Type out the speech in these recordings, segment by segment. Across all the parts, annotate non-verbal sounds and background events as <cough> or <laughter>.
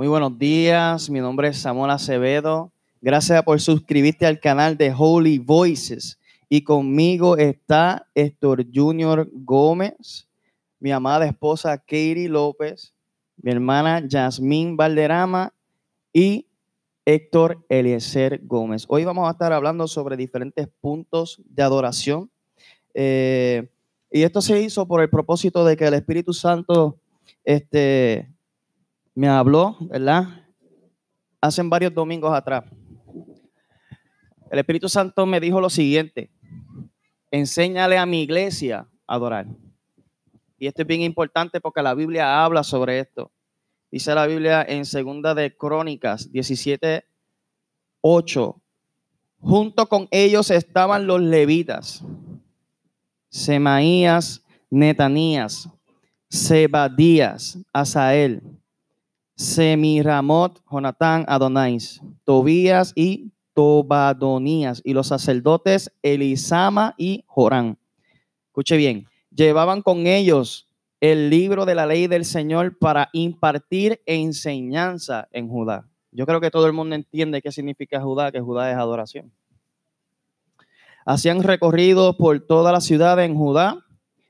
Muy buenos días, mi nombre es Samuel Acevedo. Gracias por suscribirte al canal de Holy Voices. Y conmigo está Héctor Junior Gómez, mi amada esposa Katie López, mi hermana Yasmín Valderrama y Héctor Eliezer Gómez. Hoy vamos a estar hablando sobre diferentes puntos de adoración. Eh, y esto se hizo por el propósito de que el Espíritu Santo este, me habló, ¿verdad? Hace varios domingos atrás. El Espíritu Santo me dijo lo siguiente, enséñale a mi iglesia a adorar. Y esto es bien importante porque la Biblia habla sobre esto. Dice la Biblia en segunda de Crónicas 17, 8. Junto con ellos estaban los levitas, Semaías, Netanías, Sebadías, Asael, Semiramot, Jonatán, Adonais, Tobías y Tobadonías, y los sacerdotes Elisama y Jorán. Escuche bien, llevaban con ellos el libro de la ley del Señor para impartir enseñanza en Judá. Yo creo que todo el mundo entiende qué significa Judá, que Judá es adoración. Hacían recorrido por toda la ciudad en Judá,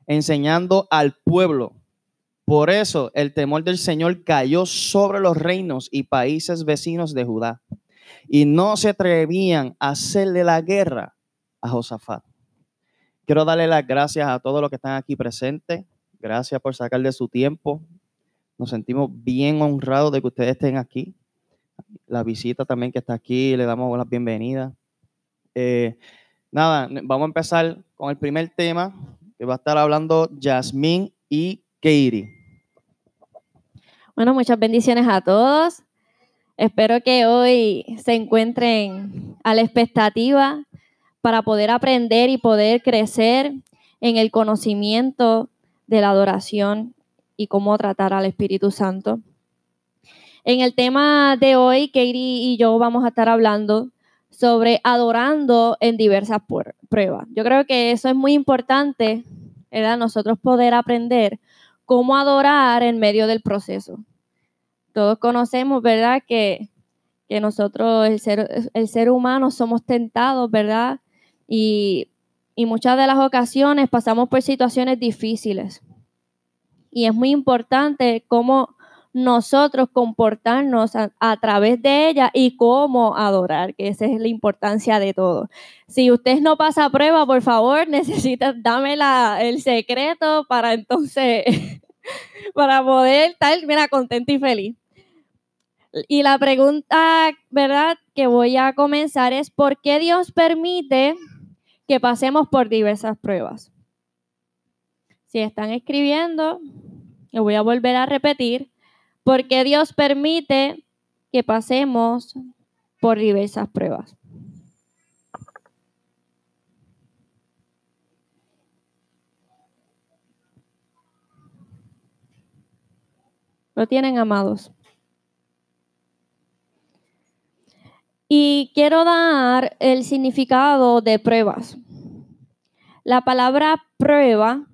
enseñando al pueblo por eso el temor del Señor cayó sobre los reinos y países vecinos de Judá. Y no se atrevían a hacerle la guerra a Josafat. Quiero darle las gracias a todos los que están aquí presentes. Gracias por sacar de su tiempo. Nos sentimos bien honrados de que ustedes estén aquí. La visita también que está aquí, le damos las bienvenidas. Eh, nada, vamos a empezar con el primer tema que va a estar hablando Yasmín y Katie. Bueno, muchas bendiciones a todos. Espero que hoy se encuentren a la expectativa para poder aprender y poder crecer en el conocimiento de la adoración y cómo tratar al Espíritu Santo. En el tema de hoy, Katie y yo vamos a estar hablando sobre adorando en diversas pruebas. Yo creo que eso es muy importante, ¿verdad? Nosotros poder aprender cómo adorar en medio del proceso. Todos conocemos, ¿verdad? Que, nosotros, el ser, el ser humano, somos tentados, ¿verdad? Y, muchas de las ocasiones pasamos por situaciones difíciles. Y es muy importante cómo nosotros comportarnos a, través de ella y cómo adorar, que esa es la importancia de todo. Si usted no pasa prueba, por favor, <laughs> necesita, dame el secreto para entonces <laughs> para poder estar, mira, contento y feliz. Y la pregunta, ¿verdad?, que voy a comenzar es, ¿por qué Dios permite que pasemos por diversas pruebas? Si están escribiendo, lo voy a volver a repetir, ¿por qué Dios permite que pasemos por diversas pruebas? ¿Lo tienen, amados? Y quiero dar el significado de pruebas. La palabra prueba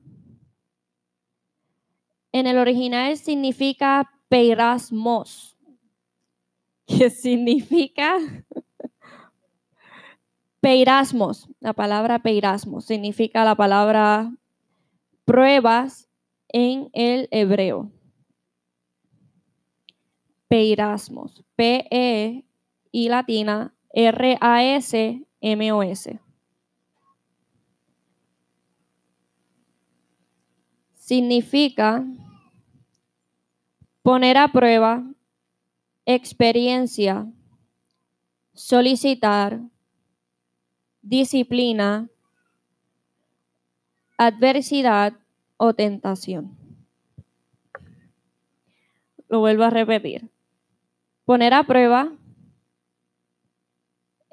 en el original significa peirasmos, que significa <laughs> peirasmos. La palabra peirasmos significa la palabra pruebas en el hebreo peirasmos. P-E y latina R-A-S-M-O-S. Significa poner a prueba, experiencia, solicitar, disciplina, adversidad o tentación. Lo vuelvo a repetir poner a prueba,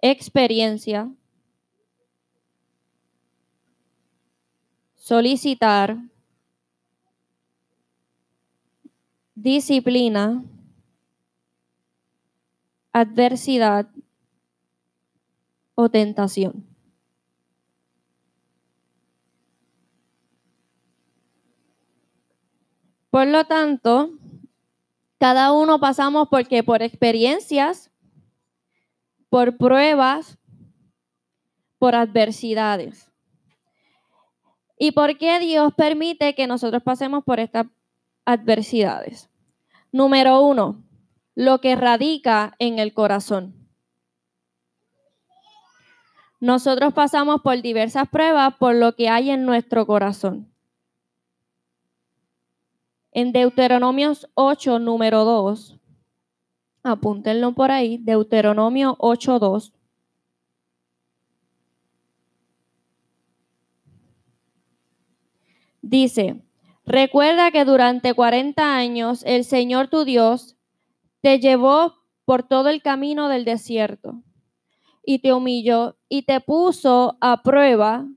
experiencia, solicitar, disciplina, adversidad o tentación. Por lo tanto, Cada uno pasamos porque por experiencias, por pruebas, por adversidades. ¿Y por qué Dios permite que nosotros pasemos por estas adversidades? Número uno, lo que radica en el corazón. Nosotros pasamos por diversas pruebas por lo que hay en nuestro corazón. En Deuteronomios 8, número 2, apúntenlo por ahí, Deuteronomio 8, 2. Dice, recuerda que durante 40 años el Señor tu Dios te llevó por todo el camino del desierto y te humilló y te puso a prueba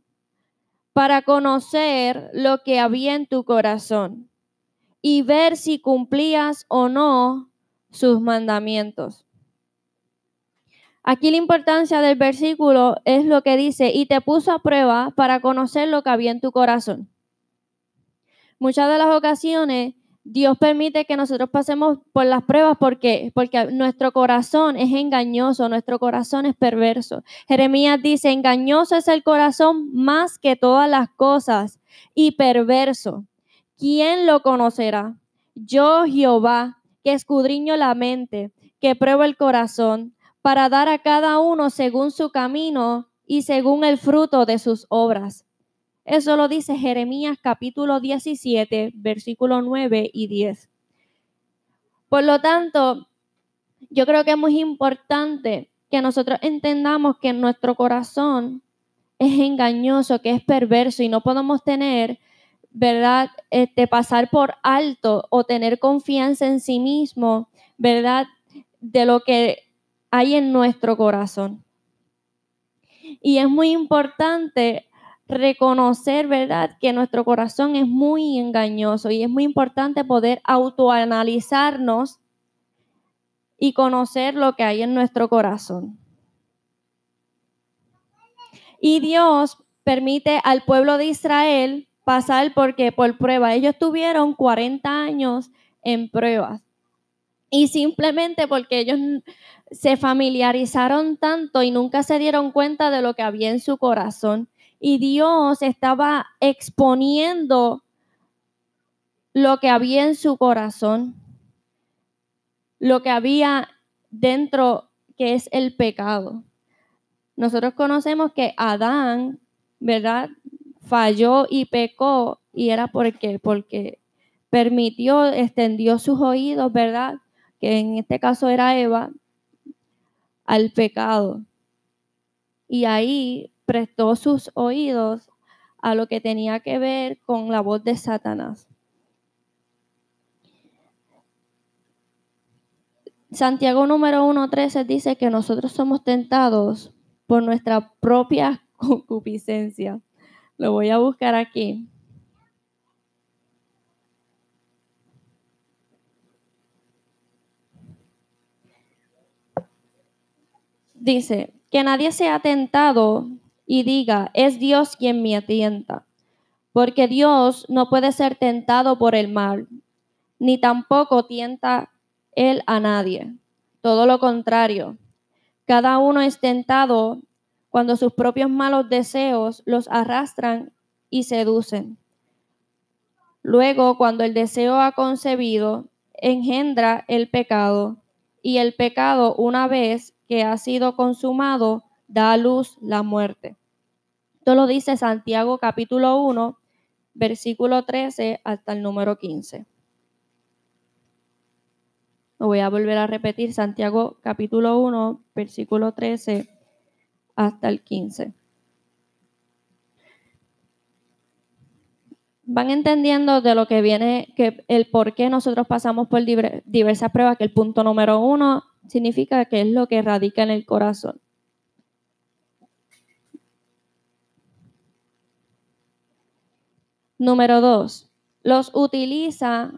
para conocer lo que había en tu corazón y ver si cumplías o no sus mandamientos. Aquí la importancia del versículo es lo que dice, y te puso a prueba para conocer lo que había en tu corazón. Muchas de las ocasiones Dios permite que nosotros pasemos por las pruebas porque porque nuestro corazón es engañoso, nuestro corazón es perverso. Jeremías dice, "Engañoso es el corazón más que todas las cosas y perverso. ¿quién lo conocerá? Yo, Jehová, que escudriño la mente, que pruebo el corazón, para dar a cada uno según su camino y según el fruto de sus obras. Eso lo dice Jeremías capítulo 17, versículo 9 y 10. Por lo tanto, yo creo que es muy importante que nosotros entendamos que nuestro corazón es engañoso, que es perverso y no podemos tener ¿verdad? Este, pasar por alto o tener confianza en sí mismo, ¿verdad? De lo que hay en nuestro corazón. Y es muy importante reconocer, ¿verdad?, que nuestro corazón es muy engañoso y es muy importante poder autoanalizarnos y conocer lo que hay en nuestro corazón. Y Dios permite al pueblo de Israel pasar porque por prueba. Ellos tuvieron 40 años en pruebas. Y simplemente porque ellos se familiarizaron tanto y nunca se dieron cuenta de lo que había en su corazón. Y Dios estaba exponiendo lo que había en su corazón, lo que había dentro, que es el pecado. Nosotros conocemos que Adán, ¿verdad? Falló y pecó y era porque porque permitió, extendió sus oídos, ¿verdad? Que en este caso era Eva al pecado. Y ahí prestó sus oídos a lo que tenía que ver con la voz de Satanás. Santiago número 1.13 dice que nosotros somos tentados por nuestra propia <laughs> concupiscencia. Lo voy a buscar aquí. Dice, que nadie sea tentado y diga, es Dios quien me atienta, porque Dios no puede ser tentado por el mal, ni tampoco tienta él a nadie. Todo lo contrario, cada uno es tentado cuando sus propios malos deseos los arrastran y seducen. Luego, cuando el deseo ha concebido, engendra el pecado, y el pecado, una vez que ha sido consumado, da a luz la muerte. Esto lo dice Santiago capítulo 1, versículo 13 hasta el número 15. Lo voy a volver a repetir, Santiago capítulo 1, versículo 13 hasta el 15. Van entendiendo de lo que viene, que el por qué nosotros pasamos por diversas pruebas, que el punto número uno significa que es lo que radica en el corazón. Número dos, los utiliza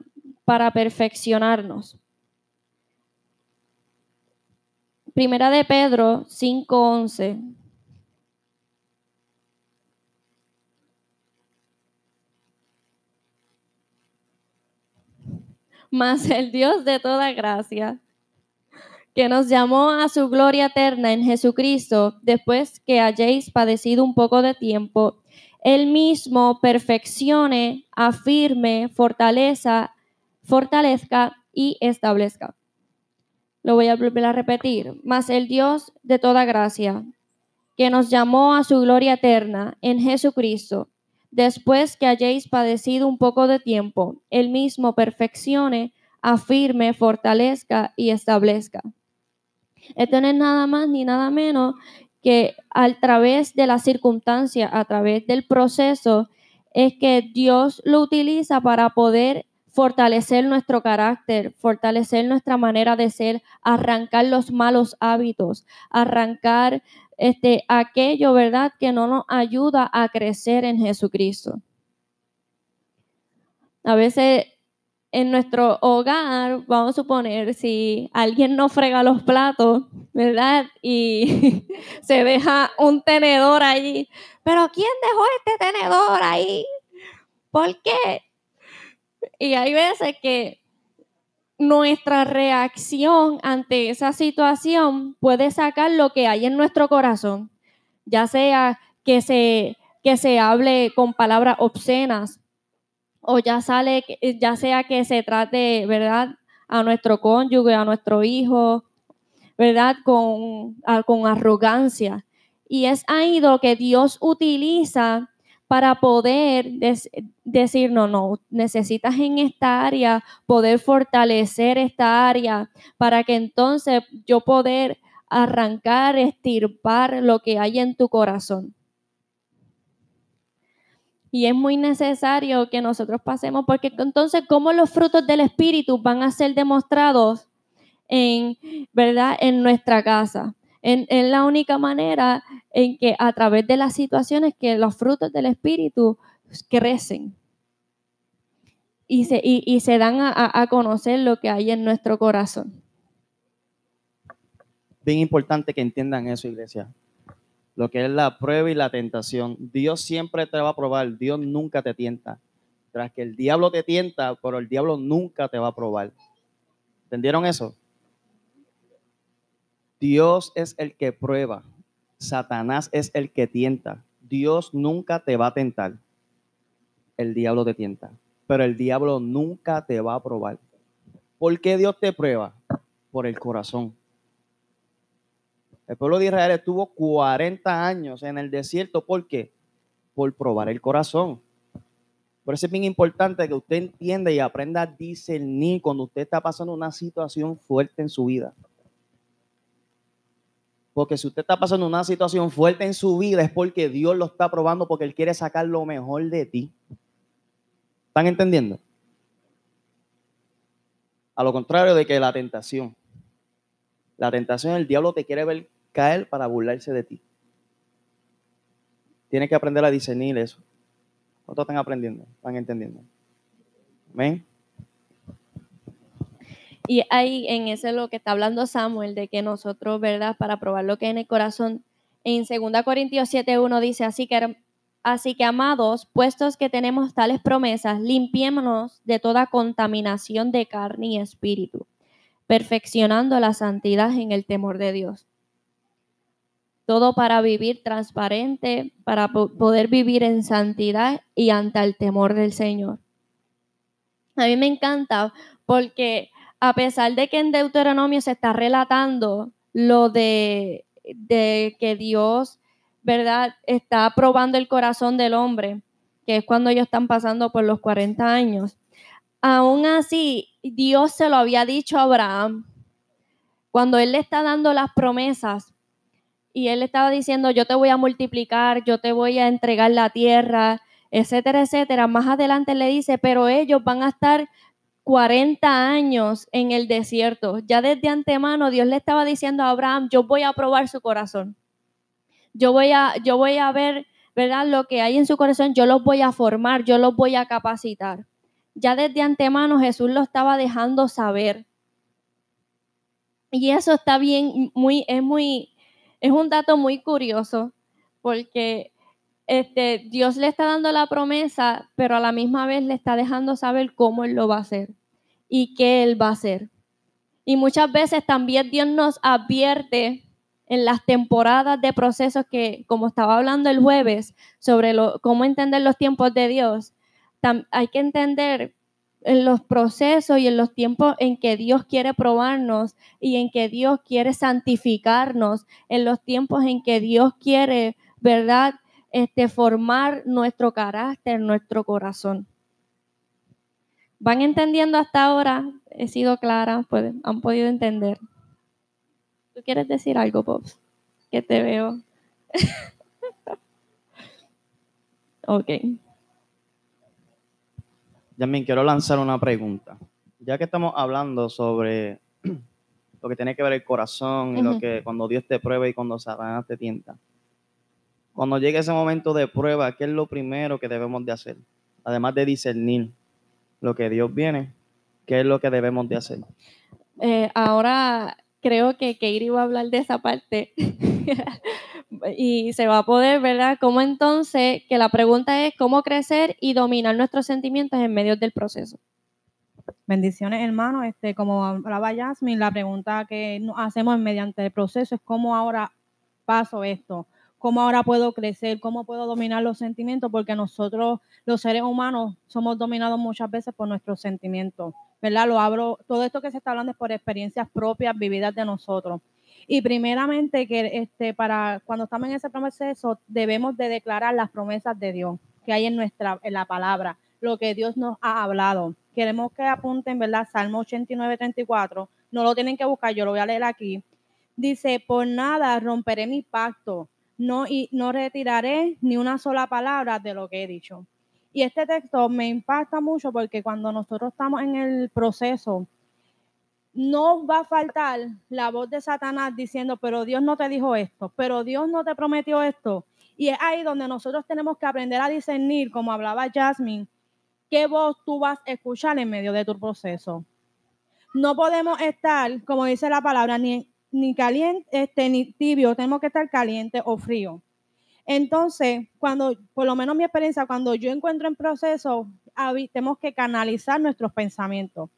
para perfeccionarnos. Primera de Pedro 5:11. mas el Dios de toda gracia, que nos llamó a su gloria eterna en Jesucristo, después que hayáis padecido un poco de tiempo, él mismo perfeccione, afirme, fortaleza, fortalezca y establezca. Lo voy a volver a repetir. Mas el Dios de toda gracia, que nos llamó a su gloria eterna en Jesucristo, después que hayáis padecido un poco de tiempo, Él mismo perfeccione, afirme, fortalezca y establezca. Esto no es nada más ni nada menos que a través de la circunstancia, a través del proceso, es que Dios lo utiliza para poder fortalecer nuestro carácter, fortalecer nuestra manera de ser, arrancar los malos hábitos, arrancar este, aquello, ¿verdad?, que no nos ayuda a crecer en Jesucristo. A veces en nuestro hogar, vamos a suponer, si alguien no frega los platos, ¿verdad? Y <laughs> se deja un tenedor allí. Pero ¿quién dejó este tenedor ahí? ¿Por qué? Y hay veces que nuestra reacción ante esa situación puede sacar lo que hay en nuestro corazón, ya sea que se, que se hable con palabras obscenas o ya, sale, ya sea que se trate, ¿verdad?, a nuestro cónyuge, a nuestro hijo, ¿verdad?, con, con arrogancia. Y es ahí lo que Dios utiliza para poder decir, no, no, necesitas en esta área poder fortalecer esta área para que entonces yo poder arrancar, estirpar lo que hay en tu corazón. Y es muy necesario que nosotros pasemos, porque entonces, ¿cómo los frutos del Espíritu van a ser demostrados en, ¿verdad? en nuestra casa? Es la única manera en que a través de las situaciones que los frutos del Espíritu crecen y se, dan a conocer lo que hay en nuestro corazón. Bien importante que entiendan eso, iglesia. Lo que es la prueba y la tentación. Dios siempre te va a probar, Dios nunca te tienta. Tras que el diablo te tienta, pero el diablo nunca te va a probar. ¿Entendieron eso? Dios es el que prueba, Satanás es el que tienta. Dios nunca te va a tentar. El diablo te tienta, pero el diablo nunca te va a probar. ¿Por qué Dios te prueba? Por el corazón. El pueblo de Israel estuvo 40 años en el desierto. ¿Por qué? Por probar el corazón. Por eso es bien importante que usted entienda y aprenda a discernir cuando usted está pasando una situación fuerte en su vida. Porque si usted está pasando una situación fuerte en su vida es porque Dios lo está probando porque Él quiere sacar lo mejor de ti. ¿Están entendiendo? A lo contrario de que la tentación. La tentación, el diablo te quiere ver caer para burlarse de ti. Tienes que aprender a discernir eso. ¿Cuántos están aprendiendo? ¿Están entendiendo? Amén. Y ahí en ese lo que está hablando Samuel, de que nosotros, ¿verdad? Para probar lo que hay en el corazón, en 2 Corintios 7.1 dice, así que, así que amados, puestos que tenemos tales promesas, limpiémonos de toda contaminación de carne y espíritu, perfeccionando la santidad en el temor de Dios. Todo para vivir transparente, para poder vivir en santidad y ante el temor del Señor. A mí me encanta porque a pesar de que en Deuteronomio se está relatando lo de, que Dios, ¿verdad?, está probando el corazón del hombre, que es cuando ellos están pasando por los 40 años. Aún así, Dios se lo había dicho a Abraham cuando él le está dando las promesas y él estaba diciendo, yo te voy a multiplicar, yo te voy a entregar la tierra, etcétera, etcétera. Más adelante le dice, pero ellos van a estar 40 años en el desierto. Ya desde antemano Dios le estaba diciendo a Abraham, yo voy a probar su corazón. Yo voy a, yo voy a ver, ¿verdad? Lo que hay en su corazón, yo los voy a formar, yo los voy a capacitar. Ya desde antemano Jesús lo estaba dejando saber. Y eso está bien, muy, es muy, es un dato muy curioso, porque este, Dios le está dando la promesa, pero a la misma vez le está dejando saber cómo Él lo va a hacer. y qué Él va a hacer. Y muchas veces también Dios nos advierte en las temporadas de procesos que, como estaba hablando el jueves, sobre lo, cómo entender los tiempos de Dios, hay que entender en los procesos y en los tiempos en que Dios quiere probarnos y en que Dios quiere santificarnos, en los tiempos en que Dios quiere, ¿verdad? Este, formar nuestro carácter, nuestro corazón. ¿Van entendiendo hasta ahora? He sido clara, pues, han podido entender. ¿Tú quieres decir algo, Pops? Que te veo. <laughs> ok. Yamin, quiero lanzar una pregunta. Ya que estamos hablando sobre <clears throat> lo que tiene que ver el corazón y lo que cuando Dios te prueba y cuando Satanás te tienta. Cuando llegue ese momento de prueba, ¿qué es lo primero que debemos de hacer? Además de discernir lo que Dios viene, ¿qué es lo que debemos de hacer? Eh, ahora creo que Keiri va a hablar de esa parte <laughs> y se va a poder, ¿verdad? ¿Cómo entonces, que la pregunta es cómo crecer y dominar nuestros sentimientos en medio del proceso? Bendiciones, hermano. Este, como hablaba Jasmine, la pregunta que hacemos mediante el proceso es cómo ahora paso esto, cómo ahora puedo crecer, cómo puedo dominar los sentimientos, porque nosotros, los seres humanos, somos dominados muchas veces por nuestros sentimientos. ¿verdad? Lo abro, todo esto que se está hablando es por experiencias propias vividas de nosotros. Y primeramente que este, para cuando estamos en ese proceso debemos de declarar las promesas de Dios que hay en nuestra en la palabra, lo que Dios nos ha hablado. Queremos que apunten, ¿verdad? Salmo 89, 34. No lo tienen que buscar, yo lo voy a leer aquí. Dice, por nada romperé mi pacto, no, y no retiraré ni una sola palabra de lo que he dicho. Y este texto me impacta mucho porque cuando nosotros estamos en el proceso, no va a faltar la voz de Satanás diciendo, pero Dios no te dijo esto, pero Dios no te prometió esto. Y es ahí donde nosotros tenemos que aprender a discernir, como hablaba Jasmine, qué voz tú vas a escuchar en medio de tu proceso. No podemos estar, como dice la palabra, ni, ni caliente, este, ni tibio, tenemos que estar caliente o frío. Entonces, cuando, por lo menos mi experiencia, cuando yo encuentro en proceso, tenemos que canalizar nuestros pensamientos.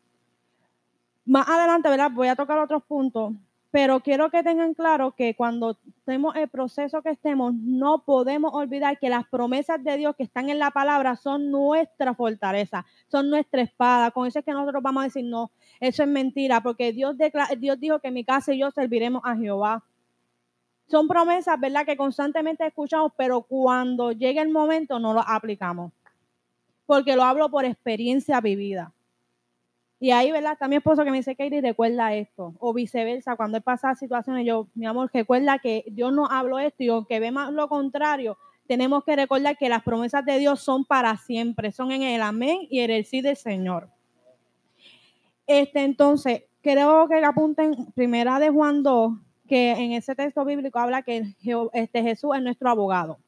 Más adelante, ¿verdad? Voy a tocar otros puntos, pero quiero que tengan claro que cuando tenemos el proceso que estemos, no podemos olvidar que las promesas de Dios que están en la palabra son nuestra fortaleza, son nuestra espada. Con eso es que nosotros vamos a decir, no, eso es mentira, porque Dios, Dios dijo que mi casa y yo serviremos a Jehová. Son promesas, ¿verdad? Que constantemente escuchamos, pero cuando llega el momento no lo aplicamos. Porque lo hablo por experiencia vivida. Y ahí, ¿verdad? Está mi esposo que me dice, Katie, recuerda esto. O viceversa, cuando he pasado situaciones, yo, mi amor, recuerda que Dios no habló esto y aunque vemos lo contrario, tenemos que recordar que las promesas de Dios son para siempre, son en el amén y en el sí del Señor. Este, entonces, creo que apunten primera de Juan 2, que en ese texto bíblico habla que este Jesús es nuestro abogado.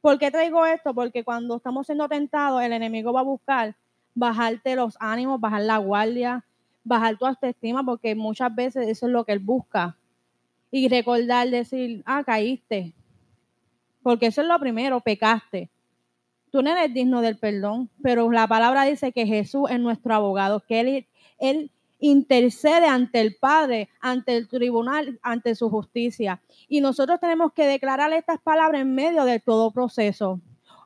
¿Por qué traigo esto? Porque cuando estamos siendo tentados, el enemigo va a buscar bajarte los ánimos, bajar la guardia, bajar tu autoestima, porque muchas veces eso es lo que él busca. Y recordar, decir, ah, caíste. Porque eso es lo primero, pecaste. Tú no eres digno del perdón, pero la palabra dice que Jesús es nuestro abogado, que él, él intercede ante el Padre, ante el tribunal, ante su justicia. Y nosotros tenemos que declarar estas palabras en medio de todo proceso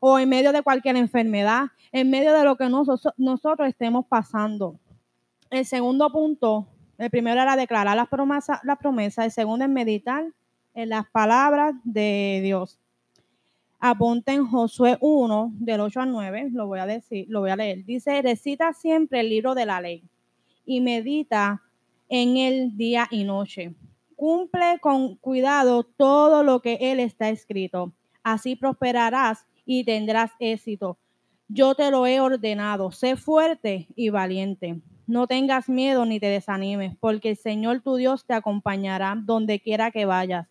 o en medio de cualquier enfermedad, en medio de lo que nosotros, estemos pasando. El segundo punto, el primero era declarar las promesas, la promesa, el segundo es meditar en las palabras de Dios. Apunten Josué 1, del 8 al 9, lo voy a decir, lo voy a leer. Dice, recita siempre el libro de la ley y medita en el día y noche. Cumple con cuidado todo lo que él está escrito. Así prosperarás y tendrás éxito. Yo te lo he ordenado. Sé fuerte y valiente. No tengas miedo ni te desanimes, porque el Señor tu Dios te acompañará donde quiera que vayas.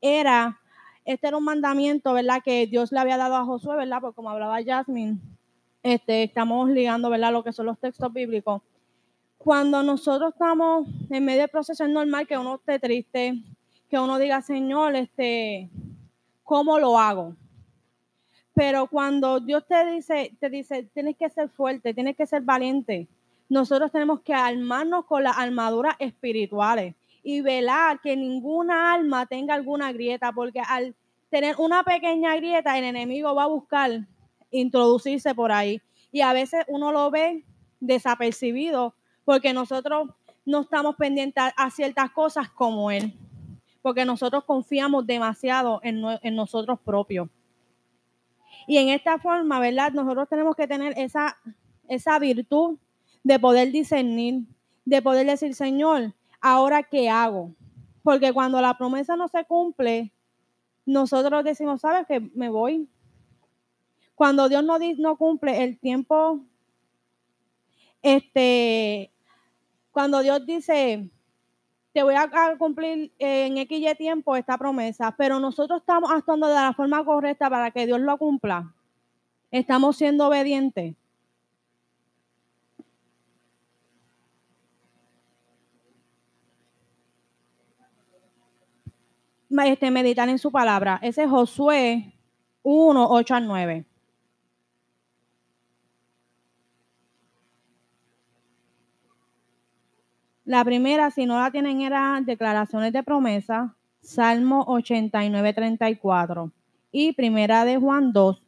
Era, este era un mandamiento, ¿verdad? Que Dios le había dado a Josué, ¿verdad? Porque como hablaba Jasmine, este, estamos ligando, ¿verdad? Lo que son los textos bíblicos cuando nosotros estamos en medio del proceso es normal que uno esté triste, que uno diga, Señor, este, ¿cómo lo hago? Pero cuando Dios te dice, te dice, tienes que ser fuerte, tienes que ser valiente, nosotros tenemos que armarnos con las armaduras espirituales y velar que ninguna alma tenga alguna grieta, porque al tener una pequeña grieta, el enemigo va a buscar introducirse por ahí. Y a veces uno lo ve desapercibido porque nosotros no estamos pendientes a ciertas cosas como él, porque nosotros confiamos demasiado en, en nosotros propios. Y en esta forma, ¿verdad? Nosotros tenemos que tener esa, esa virtud de poder discernir, de poder decir, Señor, ¿ahora qué hago? Porque cuando la promesa no se cumple, nosotros decimos, ¿sabes qué? Me voy. Cuando Dios no, no cumple el tiempo, este, cuando Dios dice, te voy a cumplir en X tiempo esta promesa, pero nosotros estamos actuando de la forma correcta para que Dios lo cumpla. Estamos siendo obedientes. Este, meditar en su palabra. Ese es Josué 1, 8 al 9. La primera, si no la tienen, era declaraciones de promesa, Salmo 89, 34 y primera de Juan 2.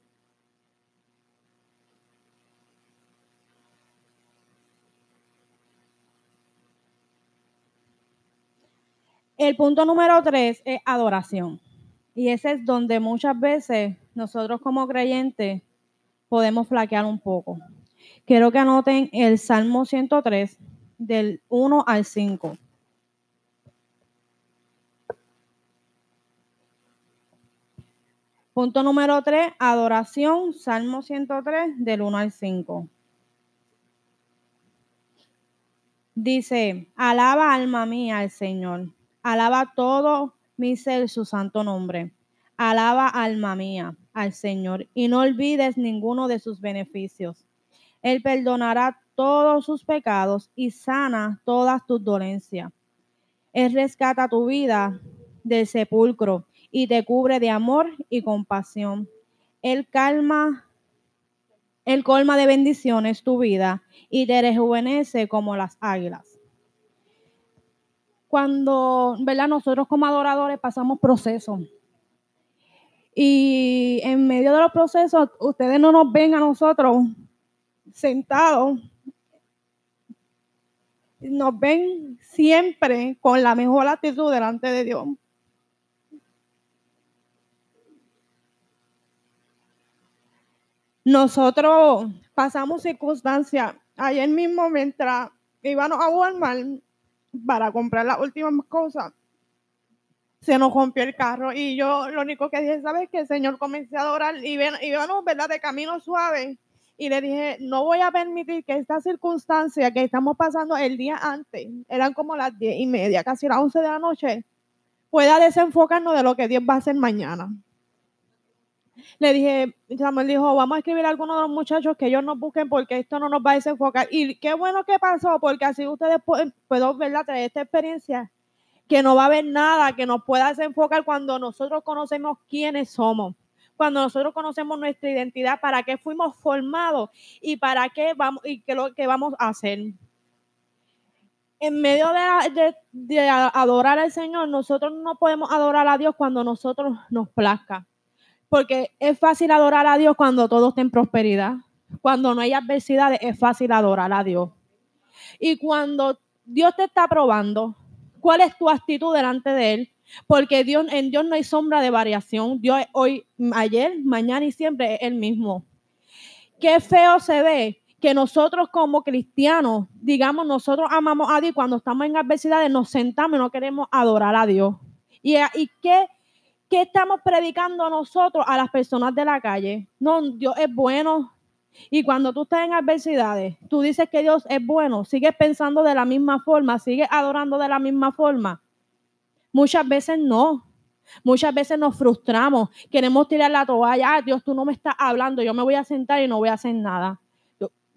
El punto número tres es adoración. Y ese es donde muchas veces nosotros como creyentes podemos flaquear un poco. Quiero que anoten el Salmo 103, del 1 al 5. Punto número 3, adoración, Salmo 103, del 1 al 5. Dice, alaba alma mía al Señor, alaba todo mi ser su santo nombre. Alaba alma mía al Señor y no olvides ninguno de sus beneficios. Él perdonará todos sus pecados y sana todas tus dolencias. Él rescata tu vida del sepulcro y te cubre de amor y compasión. Él calma, él colma de bendiciones tu vida y te rejuvenece como las águilas. Cuando, ¿verdad? Nosotros como adoradores pasamos procesos. Y en medio de los procesos, ustedes no nos ven a nosotros sentados nos ven siempre con la mejor actitud delante de Dios. Nosotros pasamos circunstancias. Ayer mismo, mientras íbamos a Walmart para comprar las últimas cosas, se nos rompió el carro. Y yo lo único que dije, ¿sabes qué? El Señor comencé a adorar y, y íbamos, ¿verdad? De camino suave y le dije, no voy a permitir que esta circunstancia que estamos pasando el día antes, eran como las diez y media, casi las once de la noche, pueda desenfocarnos de lo que Dios va a hacer mañana. Le dije, Samuel dijo, vamos a escribir a algunos de los muchachos que ellos nos busquen porque esto no nos va a desenfocar. Y qué bueno que pasó, porque así ustedes pueden, puedo ¿verdad? traer esta experiencia, que no va a haber nada que nos pueda desenfocar cuando nosotros conocemos quiénes somos cuando nosotros conocemos nuestra identidad, para qué fuimos formados y para qué vamos y qué lo que vamos a hacer. En medio de, adorar al Señor, nosotros no podemos adorar a Dios cuando nosotros nos plazca. Porque es fácil adorar a Dios cuando todo está en prosperidad. Cuando no hay adversidades, es fácil adorar a Dios. Y cuando Dios te está probando, ¿cuál es tu actitud delante de Él? Porque Dios, en Dios no hay sombra de variación. Dios hoy, ayer, mañana y siempre es el mismo. Qué feo se ve que nosotros como cristianos, digamos, nosotros amamos a Dios cuando estamos en adversidades nos sentamos y no queremos adorar a Dios. ¿Y, y qué, qué estamos predicando nosotros a las personas de la calle? No, Dios es bueno. Y cuando tú estás en adversidades, tú dices que Dios es bueno, sigues pensando de la misma forma, sigues adorando de la misma forma. Muchas veces no. Muchas veces nos frustramos, queremos tirar la toalla, ah, Dios, tú no me estás hablando, yo me voy a sentar y no voy a hacer nada.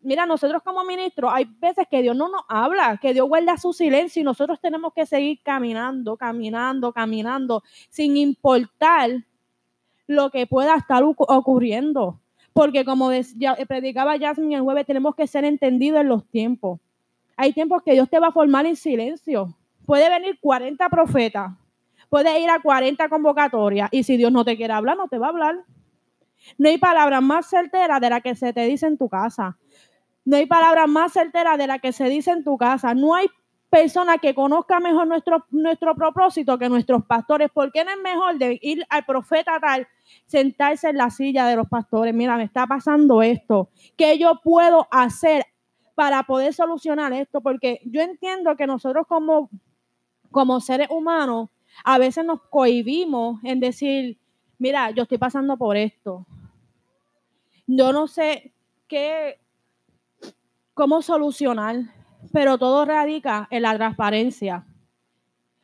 mira, nosotros como ministros, hay veces que Dios no nos habla, que Dios guarda su silencio y nosotros tenemos que seguir caminando, caminando, caminando, sin importar lo que pueda estar ocurriendo. Porque como predicaba Jasmine el jueves, tenemos que ser entendidos en los tiempos. Hay tiempos que Dios te va a formar en silencio. Puede venir 40 profetas, puede ir a 40 convocatorias y si Dios no te quiere hablar, no te va a hablar. No hay palabra más certera de la que se te dice en tu casa. No hay palabra más certera de la que se dice en tu casa. No hay persona que conozca mejor nuestro, nuestro propósito que nuestros pastores. ¿Por qué no es mejor ir al profeta tal, sentarse en la silla de los pastores? Mira, me está pasando esto. ¿Qué yo puedo hacer para poder solucionar esto? Porque yo entiendo que nosotros como, como seres humanos a veces nos cohibimos en decir, mira, yo estoy pasando por esto. Yo no sé qué, cómo solucionar pero todo radica en la transparencia.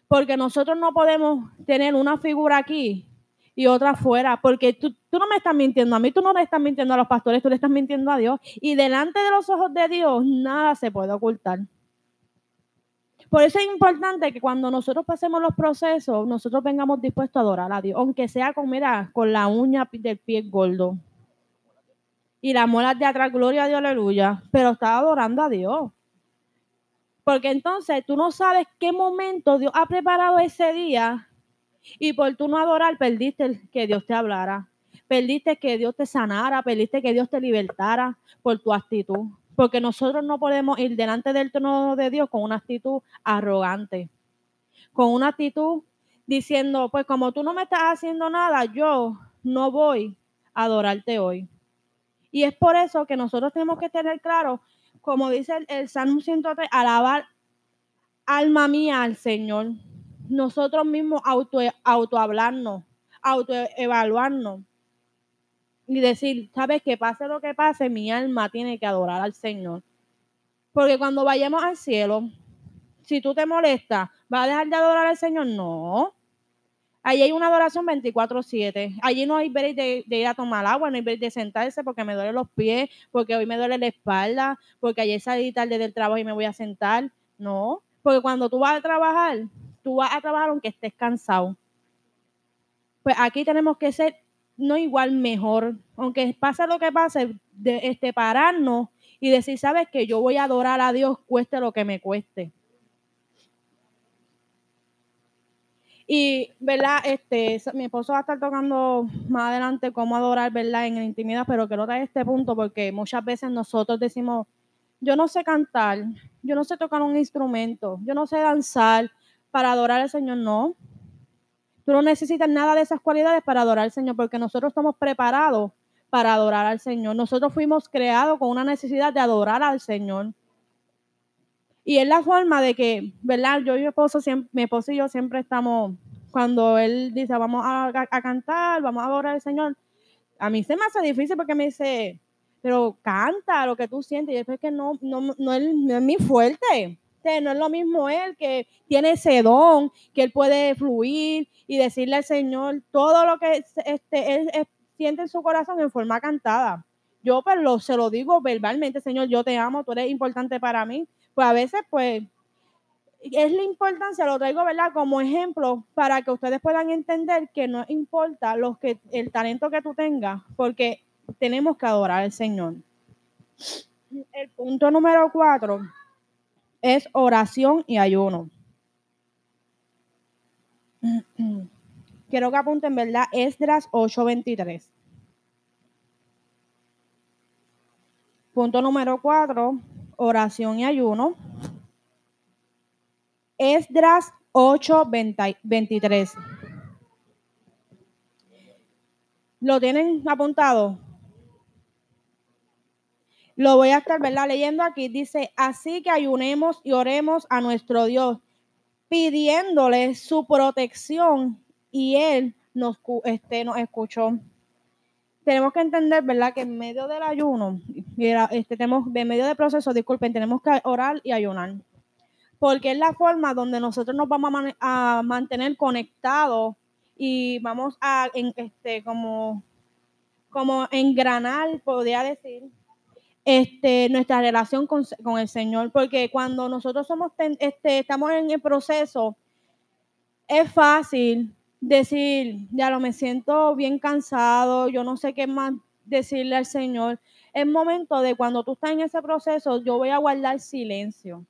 Porque nosotros no podemos tener una figura aquí y otra afuera, porque tú, no me estás mintiendo a mí, tú no le estás mintiendo a los pastores, tú le estás mintiendo a Dios. Y delante de los ojos de Dios nada se puede ocultar. Por eso es importante que cuando nosotros pasemos los procesos, nosotros vengamos dispuestos a adorar a Dios, aunque sea con, mira, con la uña del pie gordo. Y las muelas de atrás, gloria a Dios, aleluya. Pero está adorando a Dios. Porque entonces tú no sabes qué momento Dios ha preparado ese día y por tú no adorar perdiste que Dios te hablara, perdiste que Dios te sanara, perdiste que Dios te libertara por tu actitud. Porque nosotros no podemos ir delante del trono de Dios con una actitud arrogante, con una actitud diciendo, pues como tú no me estás haciendo nada, yo no voy a adorarte hoy. Y es por eso que nosotros tenemos que tener claro como dice el, Salmo 103, alabar alma mía al Señor. Nosotros mismos auto, autohablarnos, autoevaluarnos y decir, sabes que pase lo que pase, mi alma tiene que adorar al Señor. Porque cuando vayamos al cielo, si tú te molestas, ¿vas a dejar de adorar al Señor? No. Allí hay una adoración 24/7. Allí no hay break de, ir a tomar agua, no hay break de sentarse porque me duelen los pies, porque hoy me duele la espalda, porque ayer salí tarde del trabajo y me voy a sentar. No, porque cuando tú vas a trabajar, tú vas a trabajar aunque estés cansado. Pues aquí tenemos que ser no igual mejor, aunque pase lo que pase, de, este, pararnos y decir, sabes que yo voy a adorar a Dios cueste lo que me cueste. Y, ¿verdad? Este, mi esposo va a estar tocando más adelante cómo adorar, ¿verdad? En la intimidad, pero quiero traer este punto porque muchas veces nosotros decimos, yo no sé cantar, yo no sé tocar un instrumento, yo no sé danzar para adorar al Señor. No. Tú no necesitas nada de esas cualidades para adorar al Señor porque nosotros estamos preparados para adorar al Señor. Nosotros fuimos creados con una necesidad de adorar al Señor. Y es la forma de que, ¿verdad? Yo y mi esposo, mi esposo y yo siempre estamos, cuando él dice, vamos a, cantar, vamos a adorar al Señor, a mí se me hace difícil porque me dice, pero canta lo que tú sientes. Y después que no, no, no, es, no es mi fuerte. No es lo mismo él que tiene ese don, que él puede fluir y decirle al Señor todo lo que este, él, siente en su corazón en forma cantada. Yo pues lo, se lo digo verbalmente, Señor, yo te amo, tú eres importante para mí, pues a veces, pues, es la importancia, lo traigo, ¿verdad? Como ejemplo para que ustedes puedan entender que no importa lo que, el talento que tú tengas, porque tenemos que adorar al Señor. El punto número cuatro es oración y ayuno. <clears throat> Quiero que apunten, ¿verdad? Esdras 8:23. Punto número cuatro, oración y ayuno. Esdras 8, 23. ¿Lo tienen apuntado? Lo voy a estar ¿verdad? leyendo aquí. Dice, así que ayunemos y oremos a nuestro Dios, pidiéndole su protección y Él nos, este, nos escuchó tenemos que entender, ¿verdad? Que en medio del ayuno, este, tenemos, en medio del proceso, disculpen, tenemos que orar y ayunar. Porque es la forma donde nosotros nos vamos a, mantener conectados y vamos a, este, como, como engranar, podría decir, este, nuestra relación con, el Señor. Porque cuando nosotros somos, este, estamos en el proceso, es fácil decir, ya lo me siento bien cansado, yo no sé qué más decirle al Señor. Es momento de cuando tú estás en ese proceso, yo voy a guardar silencio.